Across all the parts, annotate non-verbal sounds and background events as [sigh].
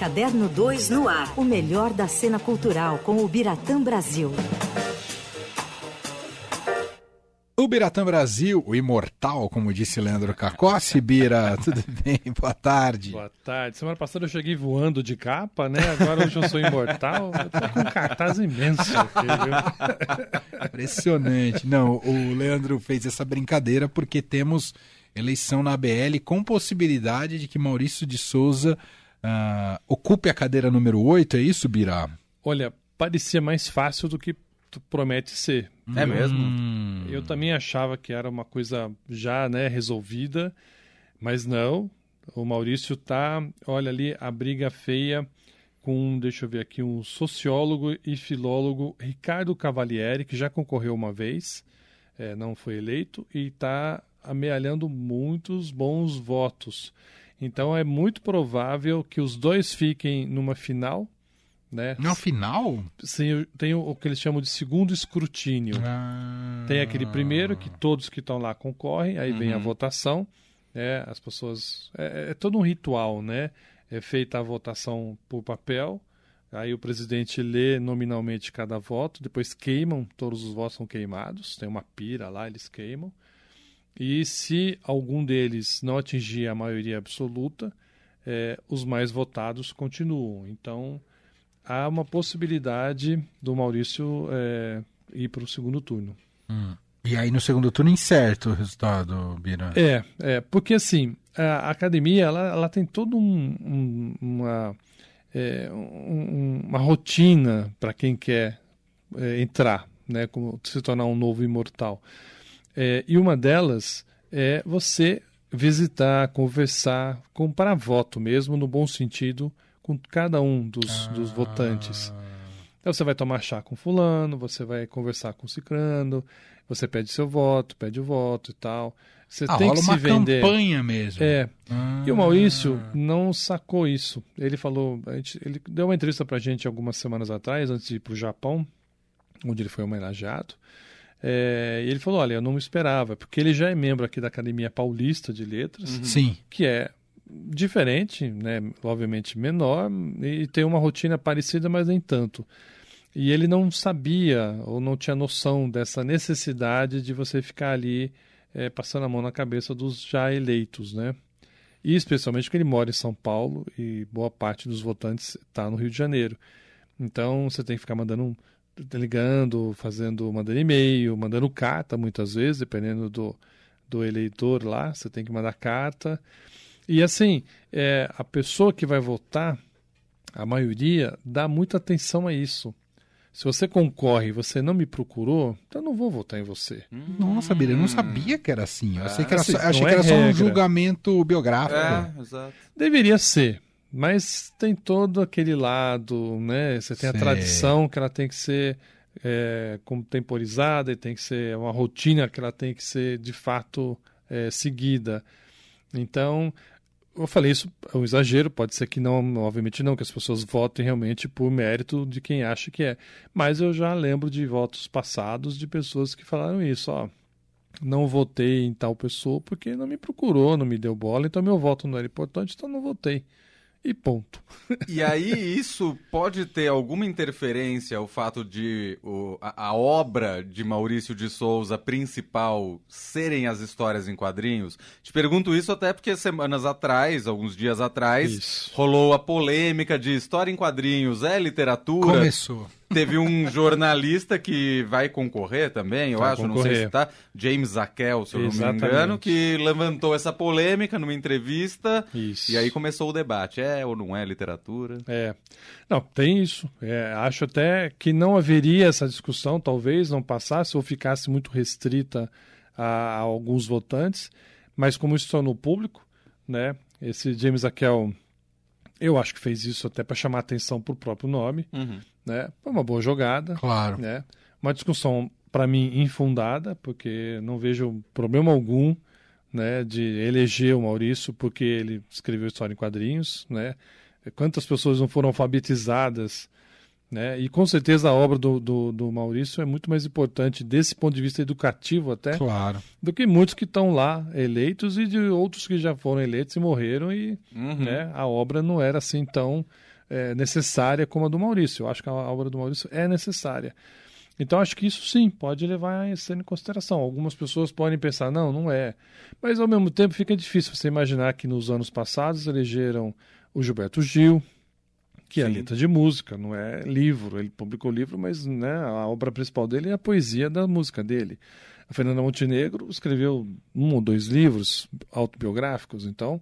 Caderno 2 no ar. O melhor da cena cultural com o Biratã Brasil. O Biratã Brasil, o imortal, como disse Leandro Cacossi. Bira, [laughs] tudo bem? Boa tarde. Boa tarde. Semana passada eu cheguei voando de capa, né? Agora hoje eu sou imortal. Eu tô com um cartaz imenso aqui, viu? [laughs] Impressionante. Não, o Leandro fez essa brincadeira porque temos eleição na BL com possibilidade de que Maurício de Souza uh, ocupe a cadeira número 8, é isso, Bira? Olha, parecia mais fácil do que promete ser. É mesmo? Hum. Eu também achava que era uma coisa já né, resolvida, mas não. O Maurício tá, olha ali, a briga feia com, deixa eu ver aqui, um sociólogo e filólogo, Ricardo Cavalieri, que já concorreu uma vez, é, não foi eleito, e está amealhando muitos bons votos. Então é muito provável que os dois fiquem numa final né? No final? Sim, tem o, que eles chamam de segundo escrutínio. Ah. Tem aquele primeiro que todos que estão lá concorrem, aí uhum. vem a uhum. votação, né? as pessoas. É, é, todo um ritual, né? É feita a votação por papel, aí o presidente lê nominalmente cada voto, depois queimam, todos os votos são queimados, tem uma pira lá, eles queimam. E se algum deles não atingir a maioria absoluta, é, os mais votados continuam. Então há uma possibilidade do Maurício é, ir para o segundo turno. Hum. E aí no segundo turno incerto o resultado, Bira? É, é porque assim, a academia ela, ela tem toda um, um, uma, é, um, uma rotina para quem quer é, entrar, né, como se tornar um novo imortal. É, e uma delas é você visitar, conversar, comprar voto mesmo, no bom sentido, com cada um dos, ah. dos votantes. Então você vai tomar chá com fulano, você vai conversar com cicrano, você pede seu voto, pede o voto e tal. Você ah, tem que se vender. campanha mesmo. É. Ah. E o Maurício não sacou isso. Ele falou, gente, ele deu uma entrevista pra gente algumas semanas atrás, antes de ir pro Japão, onde ele foi homenageado. É, e ele falou: Olha, eu não me esperava, porque ele já é membro aqui da Academia Paulista de Letras, uhum. Sim. que é diferente, né, obviamente menor, e tem uma rotina parecida, mas nem tanto. E ele não sabia ou não tinha noção dessa necessidade de você ficar ali é, passando a mão na cabeça dos já eleitos, né? E especialmente porque ele mora em São Paulo e boa parte dos votantes está no Rio de Janeiro. Então você tem que ficar mandando, ligando, fazendo, mandando e-mail, mandando carta muitas vezes, dependendo do, do eleitor lá, você tem que mandar carta. E assim, é, a pessoa que vai votar, a maioria, dá muita atenção a isso. Se você concorre e você não me procurou, então eu não vou votar em você. Nossa, Bira, eu não sabia que era assim. Eu achei que era, assim, só, achei que era é só um julgamento biográfico. É, exato. Deveria ser, mas tem todo aquele lado, né? Você tem a tradição que ela tem que ser é, contemporizada e tem que ser uma rotina que ela tem que ser de fato é, seguida. Então, eu falei isso é um exagero, pode ser que não, obviamente não, que as pessoas votem realmente por mérito de quem acha que é. Mas eu já lembro de votos passados de pessoas que falaram isso, ó. Não votei em tal pessoa porque não me procurou, não me deu bola, então meu voto não era importante, então não votei e ponto. E aí isso pode ter alguma interferência o fato de o, a, a, obra de Maurício de Souza principal serem as histórias em quadrinhos? Te pergunto isso até porque semanas atrás, alguns dias atrás, isso. rolou a polêmica de história em quadrinhos é literatura. Começou. Teve um jornalista que vai concorrer também, eu vai acho, concorrer. não sei se tá, James Zaquel, se eu Exatamente. não me engano, que levantou essa polêmica numa entrevista isso. e aí começou o debate, é ou não é literatura? É, não, tem isso. É, acho até que não haveria essa discussão, talvez não passasse ou ficasse muito restrita a, a alguns votantes, mas como isso tornou público, né, esse James Zaquel eu acho que fez isso até para chamar atenção para o próprio nome. Uhum. Né? Foi uma boa jogada. Claro. Né? Uma discussão, para mim, infundada, porque não vejo problema algum né, de eleger o Maurício porque ele escreveu história em quadrinhos. Né? Quantas pessoas não foram alfabetizadas Né? E com certeza a obra do, do, do, Maurício é muito mais importante desse ponto de vista educativo até claro. do que muitos que estão lá eleitos e de outros que já foram eleitos e morreram e uhum. né, a obra não era assim tão é, necessária como a do Maurício. Eu acho que a obra do Maurício é necessária. Então acho que isso sim pode levar a ser em consideração. Algumas pessoas podem pensar, não, não é. Mas ao mesmo tempo fica difícil você imaginar que nos anos passados elegeram o Gilberto Gil, que é Sim. letra de música, não é livro. Ele publicou livro, mas né, a obra principal dele é a poesia da música dele. A Fernanda Montenegro escreveu um ou dois livros autobiográficos, então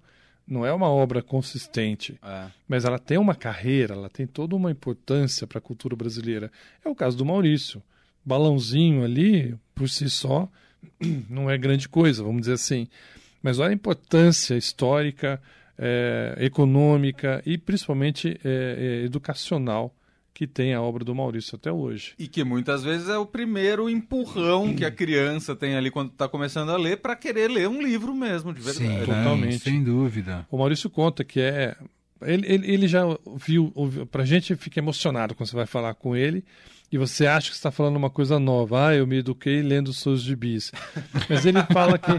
não é uma obra consistente, é. mas ela tem uma carreira, ela tem toda uma importância para a cultura brasileira. É o caso do Maurício. Balãozinho ali, por si só, [clears throat] não é grande coisa, vamos dizer assim. Mas olha a importância histórica, é, econômica e principalmente é, educacional que tem a obra do Maurício até hoje. E que muitas vezes é o primeiro empurrão que a criança tem ali quando está começando a ler para querer ler um livro mesmo, de verdade. Sim, Totalmente. Sem dúvida. O Maurício conta que é. Ele, ele, ele já viu, para a gente fica emocionado quando você vai falar com ele e você acha que está falando uma coisa nova. Ah, eu me eduquei lendo os seus gibis. [laughs] Mas ele fala que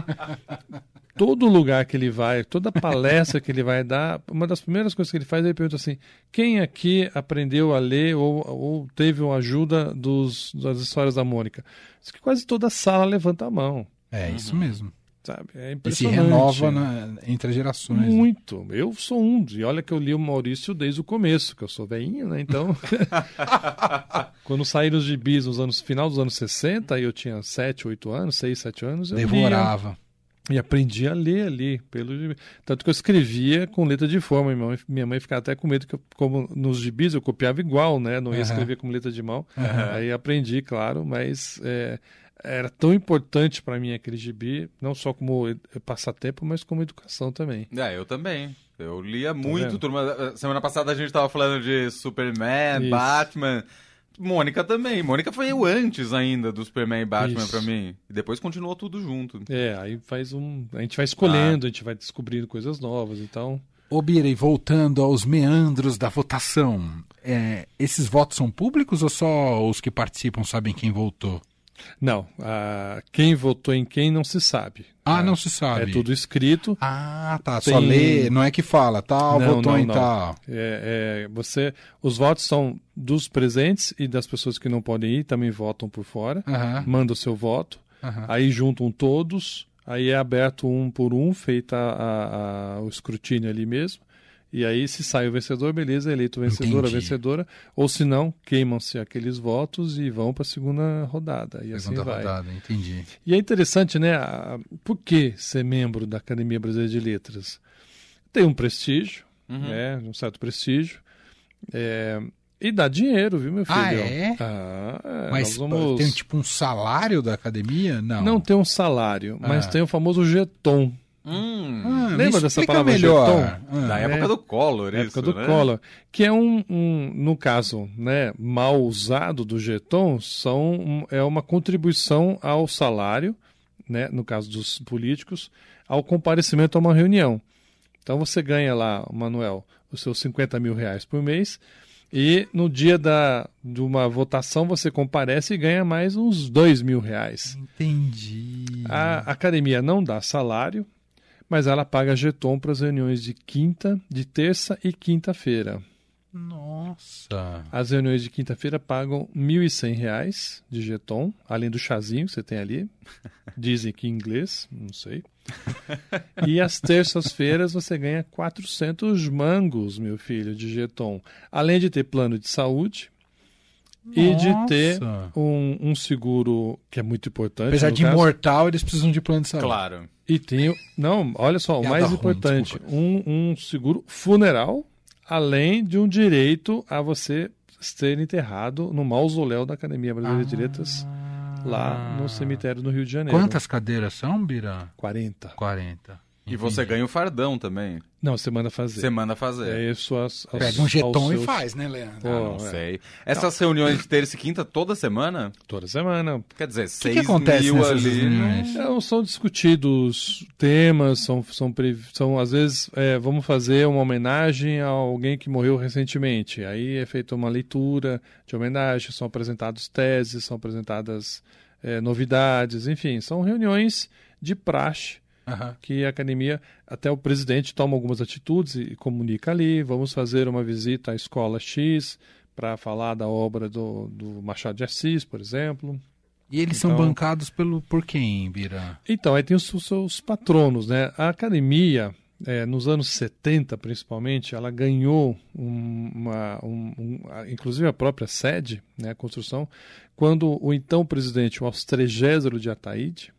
todo lugar que ele vai, toda palestra que ele vai dar, uma das primeiras coisas que ele faz, ele pergunta assim: quem aqui aprendeu a ler ou, ou teve uma ajuda dos, das histórias da Mônica? Diz que quase toda a sala levanta a mão. É isso mesmo. Sabe? É impressionante. E se renova na, entre gerações. Né? Muito. Né? Eu sou um. E olha que eu li o Maurício desde o começo, que eu sou velhinho, né? Então. [laughs] quando saíram os gibis nos anos final dos anos 60, eu tinha 7, 8 anos, 6, 7 anos. Eu Devorava. Lia. E aprendi a ler ali. Pelo... Tanto que eu escrevia com letra de forma. Minha mãe, minha mãe ficava até com medo que, eu, como nos gibis, eu copiava igual, né? Não ia uhum. escrever com letra de mão. Uhum. Aí aprendi, claro, mas é, era tão importante para mim aquele gibi, não só como passatempo, mas como educação também. É, eu também. Eu lia tá muito, turma. Semana passada a gente estava falando de Superman, Isso. Batman. Mônica também. Mônica foi eu antes ainda do Superman e Batman para mim. E depois continuou tudo junto. É, aí faz um. A gente vai escolhendo, ah. a gente vai descobrindo coisas novas, então. Ô Bira, e voltando aos meandros da votação, é, esses votos são públicos ou só os que participam sabem quem votou? Não, uh, quem votou em quem não se sabe. Ah, uh, não se sabe. É tudo escrito. Ah, tá. Tem... Só lê, não é que fala, tal, não, votou não, em não. tal. É, é, você, os votos são dos presentes e das pessoas que não podem ir, também votam por fora. Manda o seu voto. Aí juntam todos. Aí é aberto um por um, feita a, a, o escrutínio ali mesmo. E aí, se sai o vencedor, beleza, eleito o vencedor, a vencedora. Ou se não, queimam-se aqueles votos e vão para a segunda rodada. E assim segunda vai. rodada, entendi. E é interessante, né? Por que ser membro da Academia Brasileira de Letras? Tem um prestígio, uhum. né? Um certo prestígio. É, e dá dinheiro, viu, meu ah, filho? Ah, é? Ah, mas vamos... tem tipo um salário da academia? Não. Não tem um salário, mas ah. tem o famoso jeton. Hum, ah, Lembra dessa palavra melhor. jeton? Ah, da época é, do Collor, isso, época do né? Collor. Que é um, um, no caso, né, mal usado do jeton, são, um, é uma contribuição ao salário, né, no caso dos políticos, ao comparecimento a uma reunião. Então você ganha lá, Manuel, os seus 50 mil reais por mês, e no dia da, de uma votação você comparece e ganha mais uns 2 mil reais. Entendi. A academia não dá salário, mas ela paga jeton para as reuniões de quinta, de terça e quinta-feira. Nossa! As reuniões de quinta-feira pagam R$ 1.100 de jeton, além do chazinho que você tem ali. [laughs] Dizem que em inglês, não sei. E às terças-feiras você ganha 400 mangos, meu filho, de jeton. Além de ter plano de saúde, nossa. e de ter um, um, seguro que é muito importante. Apesar de caso. imortal, eles precisam de plano de saúde. Claro. E tem. Não, olha só, o mais importante: ruim, um, um seguro funeral, além de um direito a você ser enterrado no mausoléu da Academia Brasileira ah. de Letras, lá no cemitério no Rio de Janeiro. Quantas cadeiras são, Bira? 40. 40. E você ganha o fardão também. Não, você manda fazer. Você manda fazer. É isso as, as, Pega um jeton aos e seus- faz, né, Leandro? Ah, não é. sei. Essas reuniões de terça e quinta toda semana? Toda semana. Quer dizer, O que, seis que acontece mil ali. reuniões? Não, são discutidos temas, são, são, são às vezes, é, vamos fazer uma homenagem a alguém que morreu recentemente. Aí é feita uma leitura de homenagem, são apresentadas teses, são apresentadas é, novidades, enfim, são reuniões de praxe Aham. que a academia, até o presidente toma algumas atitudes e comunica ali, vamos fazer uma visita à escola X para falar da obra do, do Machado de Assis, por exemplo. E eles são Então- bancados pelo, por quem, Bira? Então, aí tem os, os seus patronos, né? A academia, é, nos anos 70 principalmente, ela ganhou um- uma, um- um- inclusive a própria sede, né, a construção, quando o então presidente, o Austrégésero de Ataíde,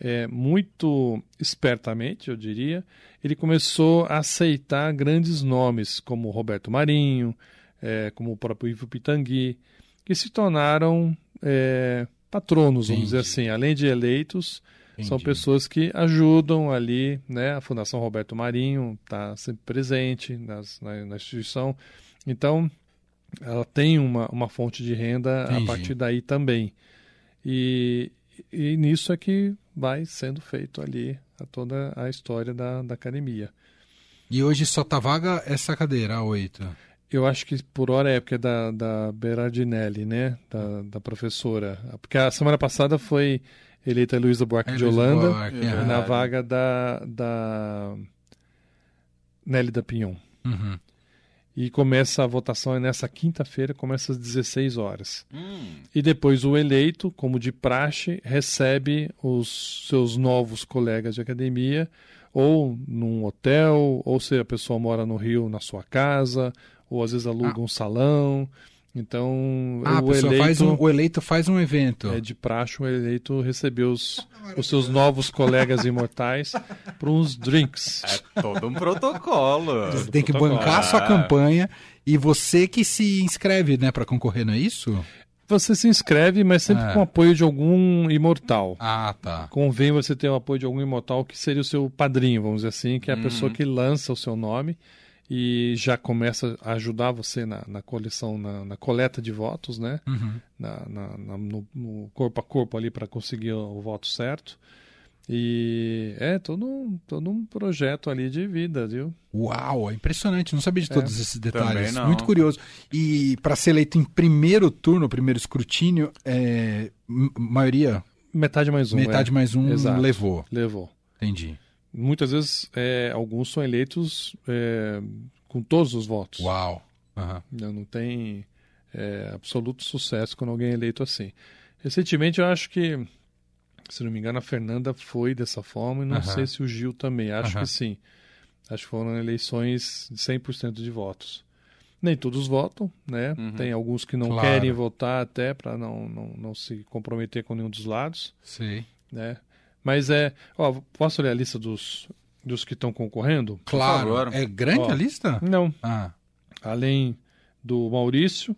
é, muito espertamente, eu diria, ele começou a aceitar grandes nomes, como Roberto Marinho, é, como o próprio Ivo Pitangui, que se tornaram é, patronos, vamos dizer Entendi. assim, além de eleitos, são Entendi. pessoas que ajudam ali, né? A Fundação Roberto Marinho está sempre presente nas- na, na instituição. Então, ela tem uma, uma fonte de renda Entendi. a partir daí também. E, e nisso é que vai sendo feito ali a toda a história da, da academia. E hoje só tá vaga essa cadeira, a oito. Eu acho que por hora é porque é da, da Berardinelli, né? Da, da professora. Porque a semana passada foi eleita a Luísa Buarque É, de Holanda Buarque, É na vaga da, da Nelly Pinhon. Uhum. E começa a votação é nessa quinta-feira, começa às 16 horas. Hum, E depois o eleito, como de praxe, recebe os seus novos colegas de academia, ou num hotel, ou se a pessoa mora no Rio, na sua casa, ou às vezes aluga um salão. Então, Ah, o eleito faz um, o eleito faz um evento. é de praxe, o eleito receber os, os seus novos colegas [laughs] imortais para uns drinks. é todo um protocolo. Você tem que protocolo. bancar a sua Ah. campanha e você que se inscreve, né, para concorrer, não é isso? Você se inscreve, mas sempre É. com apoio de algum imortal. Ah, tá. Convém você ter o apoio de algum imortal que seria o seu padrinho, vamos dizer assim, que é a Uhum. pessoa que lança o seu nome e já começa a ajudar você na, na coleção, na, na coleta de votos, né? Uhum. Na, na- na- no, no corpo a corpo ali para conseguir o voto certo. E é todo um, todo um projeto ali de vida, viu? Uau, é impressionante. Não sabia de todos esses detalhes. Muito curioso. E para ser eleito em primeiro turno, primeiro escrutínio, é, maioria, Metade mais um. metade é. mais um Exato. levou. Levou. Entendi. Muitas vezes é, alguns são eleitos é, com todos os votos. Uau. Aham. Não, tem é, absoluto sucesso quando alguém é eleito assim. Recentemente eu acho que, se não me engano, a Fernanda foi dessa forma e não Aham. sei se o Gil também. Acho Aham. que sim. Acho que foram eleições de 100% de votos. Nem todos votam, né? Uhum. Tem alguns que não Claro. querem votar até para não, não, não se comprometer com nenhum dos lados, Sei. né? Mas é... Ó, posso ler a lista dos, dos que estão concorrendo? Claro. É grande Ó. a lista? Não. Ah, Além do Maurício,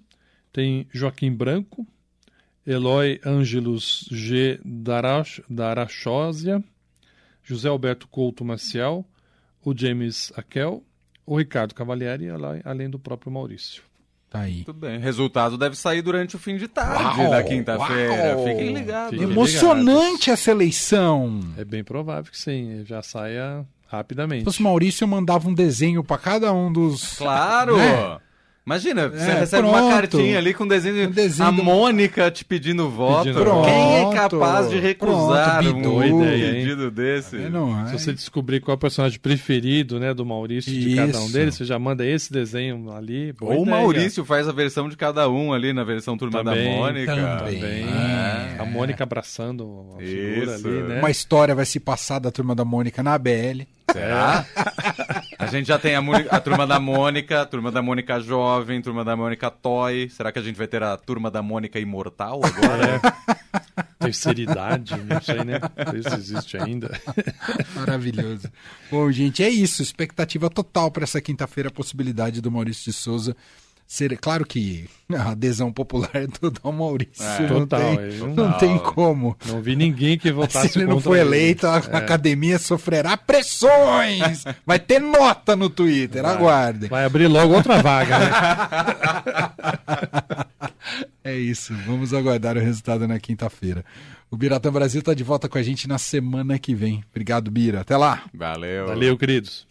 tem Joaquim Branco, Eloy Ângelos G. Darach- Darachósia, José Alberto Couto Maciel, o James Akel, o Ricardo Cavalieri, além do próprio Maurício. Tá aí. Tudo bem. Resultado deve sair durante o fim de tarde Uau, da quinta-feira. Fiquem ligados. Fiquem Emocionante essa eleição. É bem provável que sim, já saia Se rapidamente. fosse Maurício, eu mandava um desenho para cada um dos. Claro! Né? Imagina, você É, recebe uma pronto. cartinha ali com desenho, Um desenho a do- Mônica te pedindo voto. Pedindo voto. Quem é capaz de recusar Pronto, um Bidu. Ideia, hein? pedido desse? É, não é? Se você descobrir qual é o personagem preferido né, do Maurício de cada um Isso. deles, você já manda esse desenho ali. boa Ou o ideia. Maurício faz a versão de cada um ali na versão Turma Também, da Mônica. também. Também. É. A Mônica abraçando a figura Isso. ali, né? Uma história vai se passar da turma da Mônica na ABL. Será? [laughs] a gente já tem a, a Turma da Mônica, a Turma da Mônica Jovem, Turma da Mônica Toy. Será que a gente vai ter a Turma da Mônica Imortal agora? É. Terceira idade, não sei, né? Não sei se existe ainda. Maravilhoso. Bom, gente, é isso. Expectativa total para essa quinta-feira, a possibilidade do Maurício de Souza ser. Claro que a adesão popular é toda ao Maurício. É, não, total, tem, não, não- tem como. Não vi ninguém que votasse Se ele não ele. eleito, a É. academia sofrerá pressões. [laughs] Vai ter nota no Twitter, aguardem. Vai abrir logo outra vaga, né? [laughs] É isso, vamos aguardar o resultado na quinta-feira. O Biratã Brasil está de volta com a gente na semana que vem. Obrigado, Bira. Até lá. Valeu. Valeu, queridos.